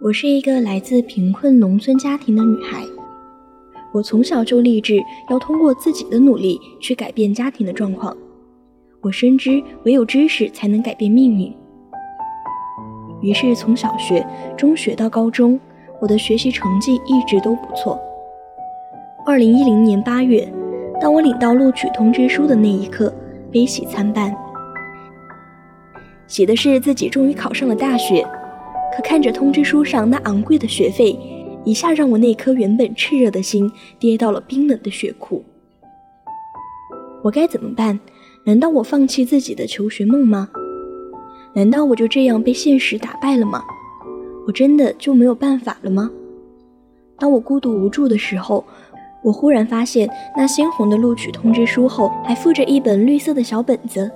我是一个来自贫困农村家庭的女孩，我从小就立志要通过自己的努力去改变家庭的状况。我深知唯有知识才能改变命运。于是从小学、中学到高中，我的学习成绩一直都不错。二零一零年八月，当我领到录取通知书的那一刻，悲喜参半。喜的是自己终于考上了大学。可看着通知书上那昂贵的学费，一下让我那颗原本炽热的心跌到了冰冷的血库。我该怎么办？难道我放弃自己的求学梦吗？难道我就这样被现实打败了吗？我真的就没有办法了吗？当我孤独无助的时候，我忽然发现那鲜红的录取通知书后还附着一本绿色的小本子。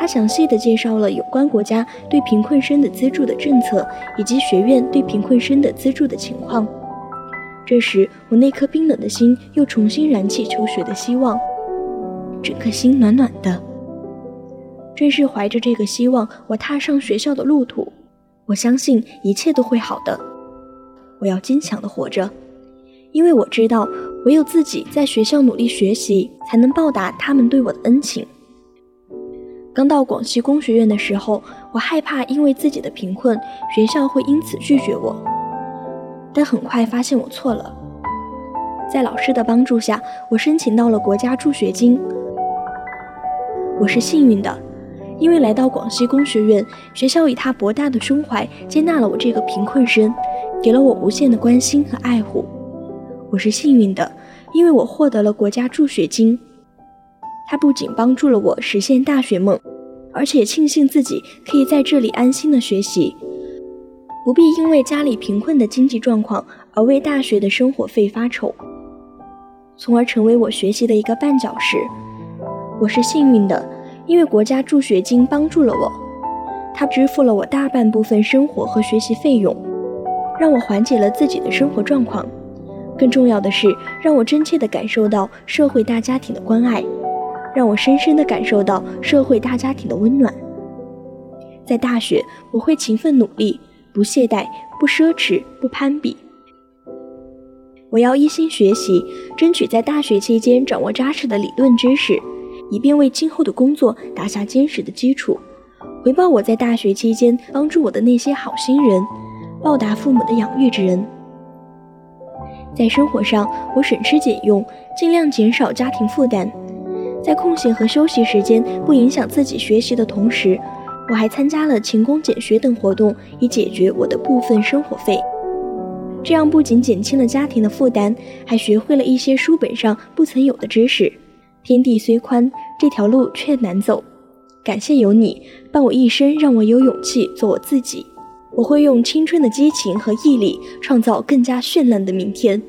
他详细的介绍了有关国家对贫困生的资助的政策，以及学院对贫困生的资助的情况。这时，我那颗冰冷的心又重新燃起求学的希望，整颗心暖暖的。正是怀着这个希望，我踏上学校的路途。我相信一切都会好的。我要坚强的活着，因为我知道，唯有自己在学校努力学习，才能报答他们对我的恩情。刚到广西工学院的时候，我害怕因为自己的贫困，学校会因此拒绝我。但很快发现我错了，在老师的帮助下，我申请到了国家助学金。我是幸运的，因为来到广西工学院，学校以他博大的胸怀接纳了我这个贫困生，给了我无限的关心和爱护。我是幸运的，因为我获得了国家助学金，它不仅帮助了我实现大学梦。而且庆幸自己可以在这里安心的学习，不必因为家里贫困的经济状况而为大学的生活费发愁，从而成为我学习的一个绊脚石。我是幸运的，因为国家助学金帮助了我，它支付了我大半部分生活和学习费用，让我缓解了自己的生活状况。更重要的是，让我真切地感受到社会大家庭的关爱。让我深深地感受到社会大家庭的温暖。在大学，我会勤奋努力，不懈怠，不奢侈，不攀比。我要一心学习，争取在大学期间掌握扎实的理论知识，以便为今后的工作打下坚实的基础。回报我在大学期间帮助我的那些好心人，报答父母的养育之恩。在生活上，我省吃俭用，尽量减少家庭负担。在空闲和休息时间不影响自己学习的同时，我还参加了勤工俭学等活动，以解决我的部分生活费。这样不仅减轻了家庭的负担，还学会了一些书本上不曾有的知识。天地虽宽，这条路却难走。感谢有你伴我一生，让我有勇气做我自己。我会用青春的激情和毅力，创造更加绚烂的明天。